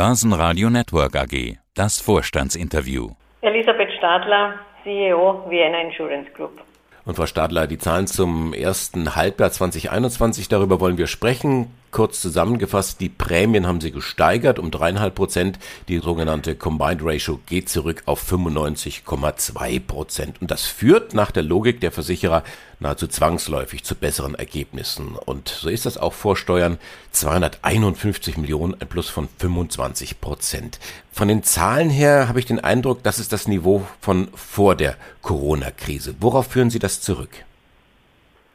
Börsenradio Network AG. Das Vorstandsinterview. Elisabeth Stadler, CEO Vienna Insurance Group. Und Frau Stadler, die Zahlen zum ersten Halbjahr 2021, darüber wollen wir sprechen. Kurz zusammengefasst, die Prämien haben sie gesteigert um dreieinhalb Prozent. Die sogenannte Combined Ratio geht zurück auf 95,2 Prozent. Und das führt nach der Logik der Versicherer nahezu zwangsläufig zu besseren Ergebnissen. Und so ist das auch vor Steuern 251 Millionen, ein Plus von 25 Prozent. Von den Zahlen her habe ich den Eindruck, das ist das Niveau von vor der Corona-Krise. Worauf führen Sie das zurück?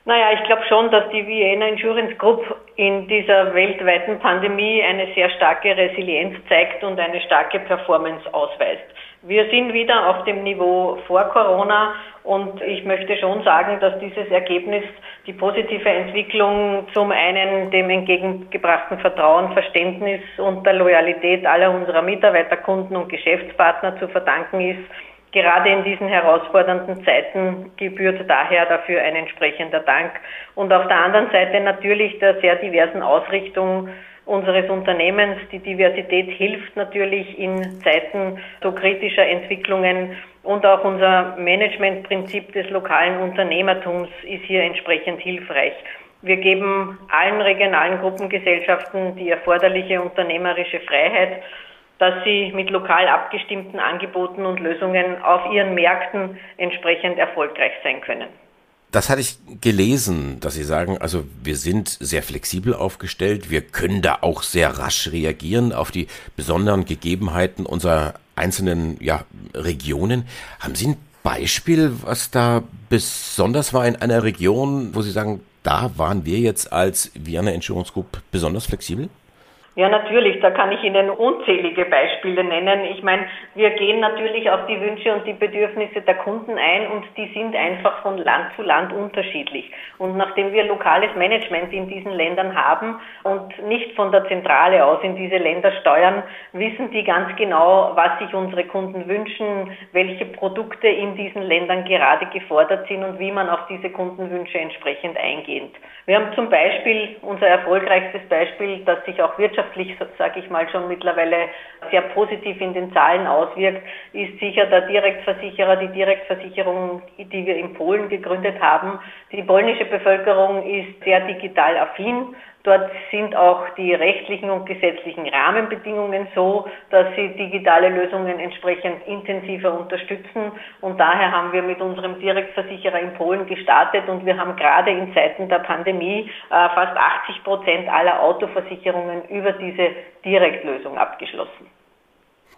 Naja, ich glaube schon, dass die Vienna Insurance Group in dieser weltweiten Pandemie eine sehr starke Resilienz zeigt und eine starke Performance ausweist. Wir sind wieder auf dem Niveau vor Corona und ich möchte schon sagen, dass dieses Ergebnis die positive Entwicklung zum einen dem entgegengebrachten Vertrauen, Verständnis und der Loyalität aller unserer Mitarbeiter, Kunden und Geschäftspartner zu verdanken ist Gerade in diesen herausfordernden Zeiten gebührt daher dafür ein entsprechender Dank. Und auf der anderen Seite natürlich der sehr diversen Ausrichtung unseres Unternehmens. Die Diversität hilft natürlich in Zeiten so kritischer Entwicklungen und auch unser Managementprinzip des lokalen Unternehmertums ist hier entsprechend hilfreich. Wir geben allen regionalen Gruppengesellschaften die erforderliche unternehmerische Freiheit dass sie mit lokal abgestimmten Angeboten und Lösungen auf ihren Märkten entsprechend erfolgreich sein können. Das hatte ich gelesen, dass Sie sagen, also wir sind sehr flexibel aufgestellt, wir können da auch sehr rasch reagieren auf die besonderen Gegebenheiten unserer einzelnen ja, Regionen. Haben Sie ein Beispiel, was da besonders war in einer Region, wo Sie sagen, da waren wir jetzt als Vienna Insurance Group besonders flexibel? Ja, natürlich, da kann ich Ihnen unzählige Beispiele nennen. Ich meine, wir gehen natürlich auf die Wünsche und die Bedürfnisse der Kunden ein und die sind einfach von Land zu Land unterschiedlich. Und nachdem wir lokales Management in diesen Ländern haben und nicht von der Zentrale aus in diese Länder steuern, wissen die ganz genau, was sich unsere Kunden wünschen, welche Produkte in diesen Ländern gerade gefordert sind und wie man auf diese Kundenwünsche entsprechend eingeht. Wir haben zum Beispiel unser erfolgreichstes Beispiel, das sich auch wirtschaftlich wirtschaftlich, sage ich mal, schon mittlerweile sehr positiv in den Zahlen auswirkt, ist sicher der Direktversicherer, die Direktversicherung, die wir in Polen gegründet haben. Die polnische Bevölkerung ist sehr digital affin. Dort sind auch die rechtlichen und gesetzlichen Rahmenbedingungen so, dass sie digitale Lösungen entsprechend intensiver unterstützen. Und daher haben wir mit unserem Direktversicherer in Polen gestartet und wir haben gerade in Zeiten der Pandemie äh, fast 80 Prozent aller Autoversicherungen über diese Direktlösung abgeschlossen.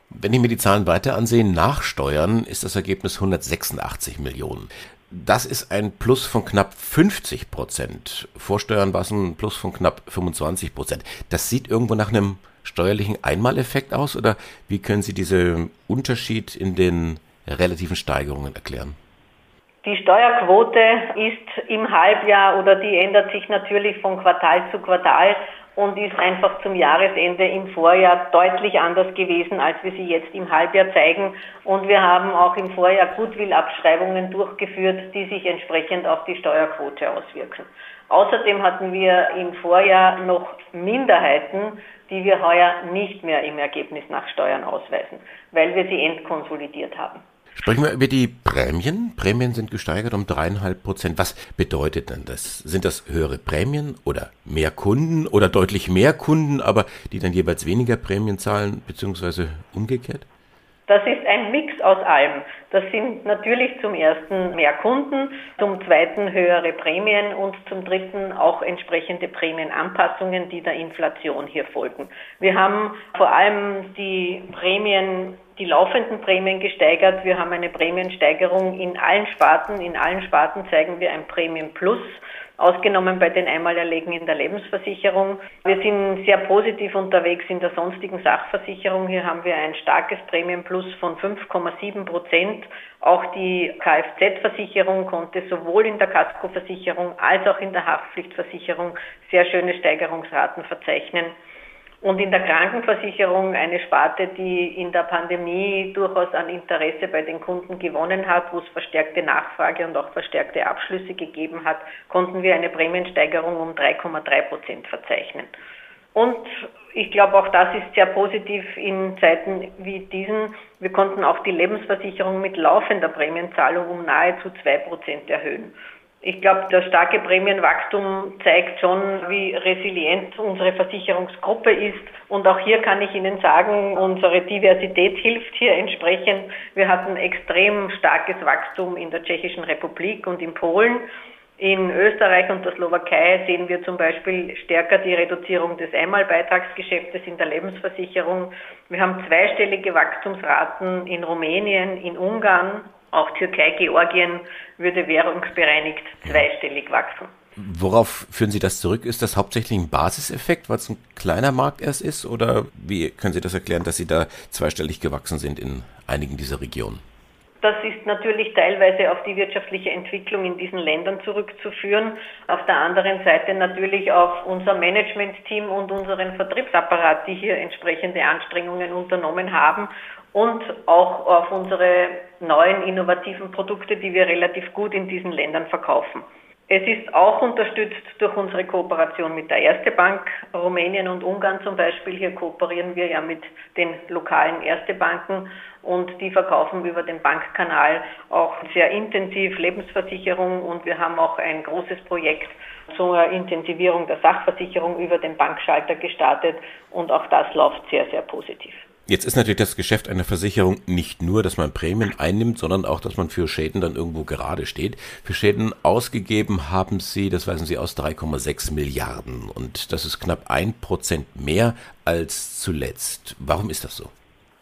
Wenn ich mir die Zahlen weiter ansehe, nach Steuern ist das Ergebnis 186 Millionen. Das ist ein Plus von knapp 50 Prozent. Vor Steuern war es ein Plus von knapp 25 Prozent. Das sieht irgendwo nach einem steuerlichen Einmaleffekt aus oder wie können Sie diesen Unterschied in den relativen Steigerungen erklären? Die Steuerquote ist im Halbjahr oder die ändert sich natürlich von Quartal zu Quartal und ist einfach zum Jahresende im Vorjahr deutlich anders gewesen, als wir sie jetzt im Halbjahr zeigen. Und wir haben auch im Vorjahr Goodwill-Abschreibungen durchgeführt, die sich entsprechend auf die Steuerquote auswirken. Außerdem hatten wir im Vorjahr noch Minderheiten, die wir heuer nicht mehr im Ergebnis nach Steuern ausweisen, weil wir sie entkonsolidiert haben. Sprechen wir über die Prämien. Prämien sind gesteigert um dreieinhalb Prozent. Was bedeutet denn das? Sind das höhere Prämien oder mehr Kunden oder deutlich mehr Kunden, aber die dann jeweils weniger Prämien zahlen, beziehungsweise umgekehrt? Das ist ein Mix aus allem. Das sind natürlich zum ersten mehr Kunden, zum zweiten höhere Prämien und zum dritten auch entsprechende Prämienanpassungen, die der Inflation hier folgen. Wir haben vor allem die Prämien die laufenden Prämien gesteigert. Wir haben eine Prämiensteigerung in allen Sparten. In allen Sparten zeigen wir ein Prämien Plus ausgenommen bei den Einmalerlegen in der Lebensversicherung. Wir sind sehr positiv unterwegs in der sonstigen Sachversicherung. Hier haben wir ein starkes Prämienplus von 5,7 Prozent. Auch die Kfz-Versicherung konnte sowohl in der Kaskoversicherung als auch in der Haftpflichtversicherung sehr schöne Steigerungsraten verzeichnen. Und in der Krankenversicherung eine Sparte, die in der Pandemie durchaus an Interesse bei den Kunden gewonnen hat, wo es verstärkte Nachfrage und auch verstärkte Abschlüsse gegeben hat, konnten wir eine Prämiensteigerung um 3,3 Prozent verzeichnen. Und ich glaube, auch das ist sehr positiv in Zeiten wie diesen. Wir konnten auch die Lebensversicherung mit laufender Prämienzahlung um nahezu zwei Prozent erhöhen. Ich glaube, das starke Prämienwachstum zeigt schon, wie resilient unsere Versicherungsgruppe ist. Und auch hier kann ich Ihnen sagen, unsere Diversität hilft hier entsprechend. Wir hatten extrem starkes Wachstum in der Tschechischen Republik und in Polen. In Österreich und der Slowakei sehen wir zum Beispiel stärker die Reduzierung des Einmalbeitragsgeschäftes in der Lebensversicherung. Wir haben zweistellige Wachstumsraten in Rumänien, in Ungarn. Auch Türkei, Georgien würde währungsbereinigt zweistellig wachsen. Worauf führen Sie das zurück? Ist das hauptsächlich ein Basiseffekt, weil es ein kleiner Markt erst ist? Oder wie können Sie das erklären, dass Sie da zweistellig gewachsen sind in einigen dieser Regionen? Das ist natürlich teilweise auf die wirtschaftliche Entwicklung in diesen Ländern zurückzuführen. Auf der anderen Seite natürlich auf unser Managementteam und unseren Vertriebsapparat, die hier entsprechende Anstrengungen unternommen haben und auch auf unsere neuen innovativen Produkte, die wir relativ gut in diesen Ländern verkaufen. Es ist auch unterstützt durch unsere Kooperation mit der Erste Bank. Rumänien und Ungarn zum Beispiel, hier kooperieren wir ja mit den lokalen Erste Banken und die verkaufen über den Bankkanal auch sehr intensiv Lebensversicherung und wir haben auch ein großes Projekt zur Intensivierung der Sachversicherung über den Bankschalter gestartet und auch das läuft sehr, sehr positiv. Jetzt ist natürlich das Geschäft einer Versicherung nicht nur, dass man Prämien einnimmt, sondern auch, dass man für Schäden dann irgendwo gerade steht. Für Schäden ausgegeben haben Sie, das weisen Sie aus, 3,6 Milliarden. Und das ist knapp ein Prozent mehr als zuletzt. Warum ist das so?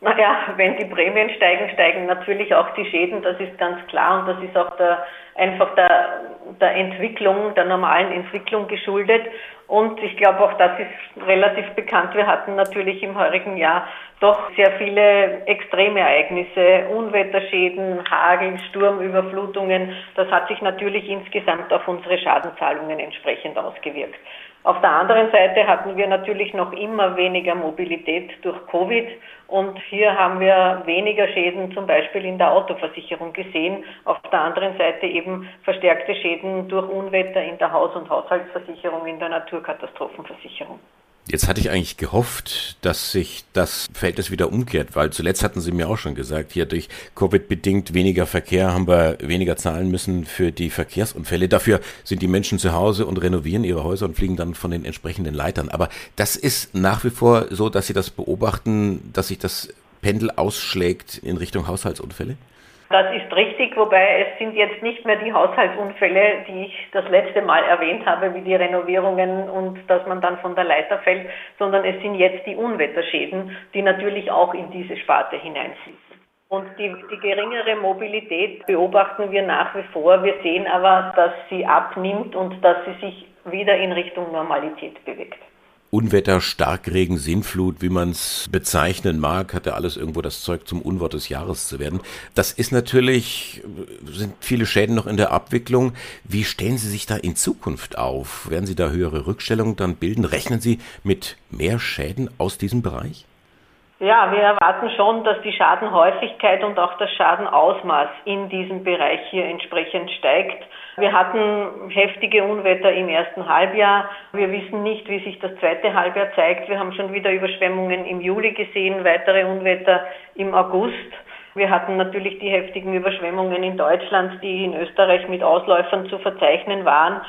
Naja, wenn die Prämien steigen, steigen natürlich auch die Schäden, das ist ganz klar und das ist auch der, einfach der, der Entwicklung, der normalen Entwicklung geschuldet. Und ich glaube, auch das ist relativ bekannt. Wir hatten natürlich im heurigen Jahr doch sehr viele Extremereignisse, Unwetterschäden, Hagel, Sturmüberflutungen. Das hat sich natürlich insgesamt auf unsere Schadenzahlungen entsprechend ausgewirkt. Auf der anderen Seite hatten wir natürlich noch immer weniger Mobilität durch Covid und hier haben wir weniger Schäden zum Beispiel in der Autoversicherung gesehen. Auf der anderen Seite eben verstärkte Schäden durch Unwetter in der Haus- und Haushaltsversicherung, in der Naturkatastrophenversicherung. Jetzt hatte ich eigentlich gehofft, dass sich das Verhältnis wieder umkehrt, weil zuletzt hatten Sie mir auch schon gesagt, hier durch Covid bedingt weniger Verkehr haben wir weniger zahlen müssen für die Verkehrsunfälle. Dafür sind die Menschen zu Hause und renovieren ihre Häuser und fliegen dann von den entsprechenden Leitern. Aber das ist nach wie vor so, dass Sie das beobachten, dass sich das Pendel ausschlägt in Richtung Haushaltsunfälle? Das ist richtig, wobei es sind jetzt nicht mehr die Haushaltsunfälle, die ich das letzte Mal erwähnt habe, wie die Renovierungen und dass man dann von der Leiter fällt, sondern es sind jetzt die Unwetterschäden, die natürlich auch in diese Sparte hineinfließen. Und die, die geringere Mobilität beobachten wir nach wie vor. Wir sehen aber, dass sie abnimmt und dass sie sich wieder in Richtung Normalität bewegt. Unwetter, Starkregen, Sinnflut, wie man es bezeichnen mag, hat ja alles irgendwo das Zeug zum Unwort des Jahres zu werden. Das ist natürlich, sind viele Schäden noch in der Abwicklung. Wie stellen Sie sich da in Zukunft auf? Werden Sie da höhere Rückstellungen dann bilden? Rechnen Sie mit mehr Schäden aus diesem Bereich? Ja, wir erwarten schon, dass die Schadenhäufigkeit und auch das Schadenausmaß in diesem Bereich hier entsprechend steigt. Wir hatten heftige Unwetter im ersten Halbjahr. Wir wissen nicht, wie sich das zweite Halbjahr zeigt. Wir haben schon wieder Überschwemmungen im Juli gesehen, weitere Unwetter im August. Wir hatten natürlich die heftigen Überschwemmungen in Deutschland, die in Österreich mit Ausläufern zu verzeichnen waren.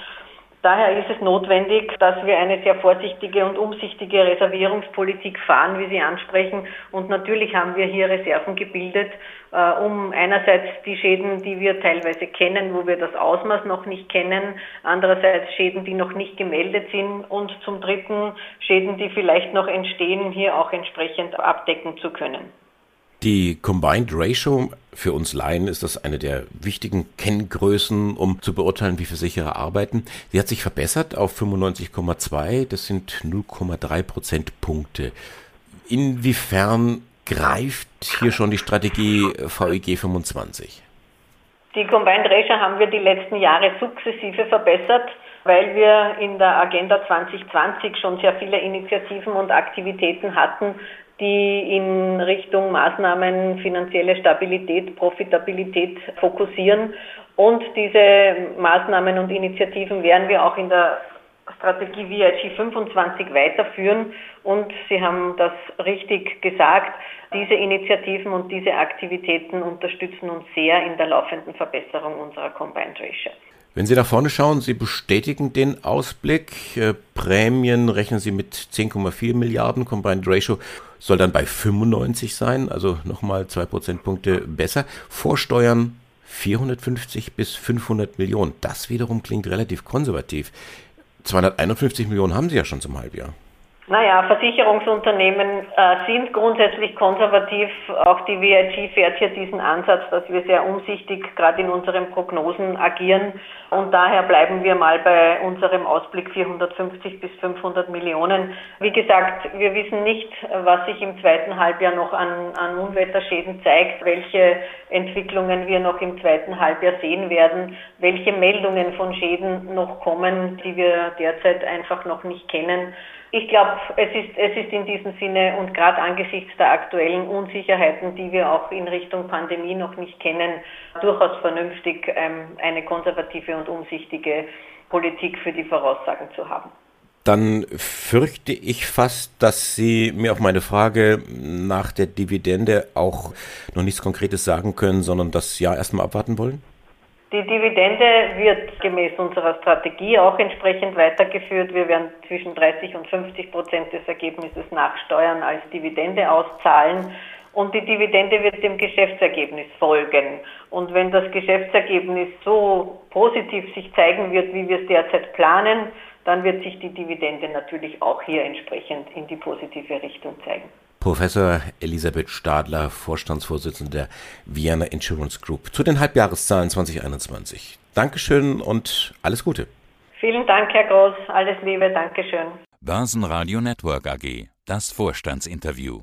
Daher ist es notwendig, dass wir eine sehr vorsichtige und umsichtige Reservierungspolitik fahren, wie Sie ansprechen. Und natürlich haben wir hier Reserven gebildet, äh, um einerseits die Schäden, die wir teilweise kennen, wo wir das Ausmaß noch nicht kennen, andererseits Schäden, die noch nicht gemeldet sind und zum Dritten Schäden, die vielleicht noch entstehen, hier auch entsprechend abdecken zu können. Die Combined Ratio für uns Laien ist das eine der wichtigen Kenngrößen, um zu beurteilen, wie Versicherer arbeiten. Sie hat sich verbessert auf 95,2. Das sind 0,3 Prozentpunkte. Inwiefern greift hier schon die Strategie VEG 25? Die Combined Ratio haben wir die letzten Jahre sukzessive verbessert, weil wir in der Agenda 2020 schon sehr viele Initiativen und Aktivitäten hatten, die in Richtung Maßnahmen finanzielle Stabilität, Profitabilität fokussieren. Und diese Maßnahmen und Initiativen werden wir auch in der Strategie VIG 25 weiterführen. Und Sie haben das richtig gesagt, diese Initiativen und diese Aktivitäten unterstützen uns sehr in der laufenden Verbesserung unserer Combined Ratio. Wenn Sie nach vorne schauen, Sie bestätigen den Ausblick. Äh, Prämien rechnen Sie mit 10,4 Milliarden. Combined Ratio soll dann bei 95 sein, also nochmal zwei Prozentpunkte besser. Vorsteuern 450 bis 500 Millionen. Das wiederum klingt relativ konservativ. 251 Millionen haben Sie ja schon zum Halbjahr. Naja, Versicherungsunternehmen äh, sind grundsätzlich konservativ. Auch die WIG fährt hier diesen Ansatz, dass wir sehr umsichtig gerade in unseren Prognosen agieren. Und daher bleiben wir mal bei unserem Ausblick 450 bis 500 Millionen. Wie gesagt, wir wissen nicht, was sich im zweiten Halbjahr noch an, an Unwetterschäden zeigt, welche Entwicklungen wir noch im zweiten Halbjahr sehen werden, welche Meldungen von Schäden noch kommen, die wir derzeit einfach noch nicht kennen. Ich glaube, es ist, es ist in diesem Sinne und gerade angesichts der aktuellen Unsicherheiten, die wir auch in Richtung Pandemie noch nicht kennen, durchaus vernünftig, ähm, eine konservative und umsichtige Politik für die Voraussagen zu haben. Dann fürchte ich fast, dass Sie mir auf meine Frage nach der Dividende auch noch nichts Konkretes sagen können, sondern das Jahr erstmal abwarten wollen? Die Dividende wird gemäß unserer Strategie auch entsprechend weitergeführt. Wir werden zwischen 30 und 50 Prozent des Ergebnisses nach Steuern als Dividende auszahlen. Und die Dividende wird dem Geschäftsergebnis folgen. Und wenn das Geschäftsergebnis so positiv sich zeigen wird, wie wir es derzeit planen, dann wird sich die Dividende natürlich auch hier entsprechend in die positive Richtung zeigen. Professor Elisabeth Stadler, Vorstandsvorsitzende der Vienna Insurance Group, zu den Halbjahreszahlen 2021. Dankeschön und alles Gute. Vielen Dank, Herr Groß. Alles Liebe. Dankeschön. Börsenradio Network AG. Das Vorstandsinterview.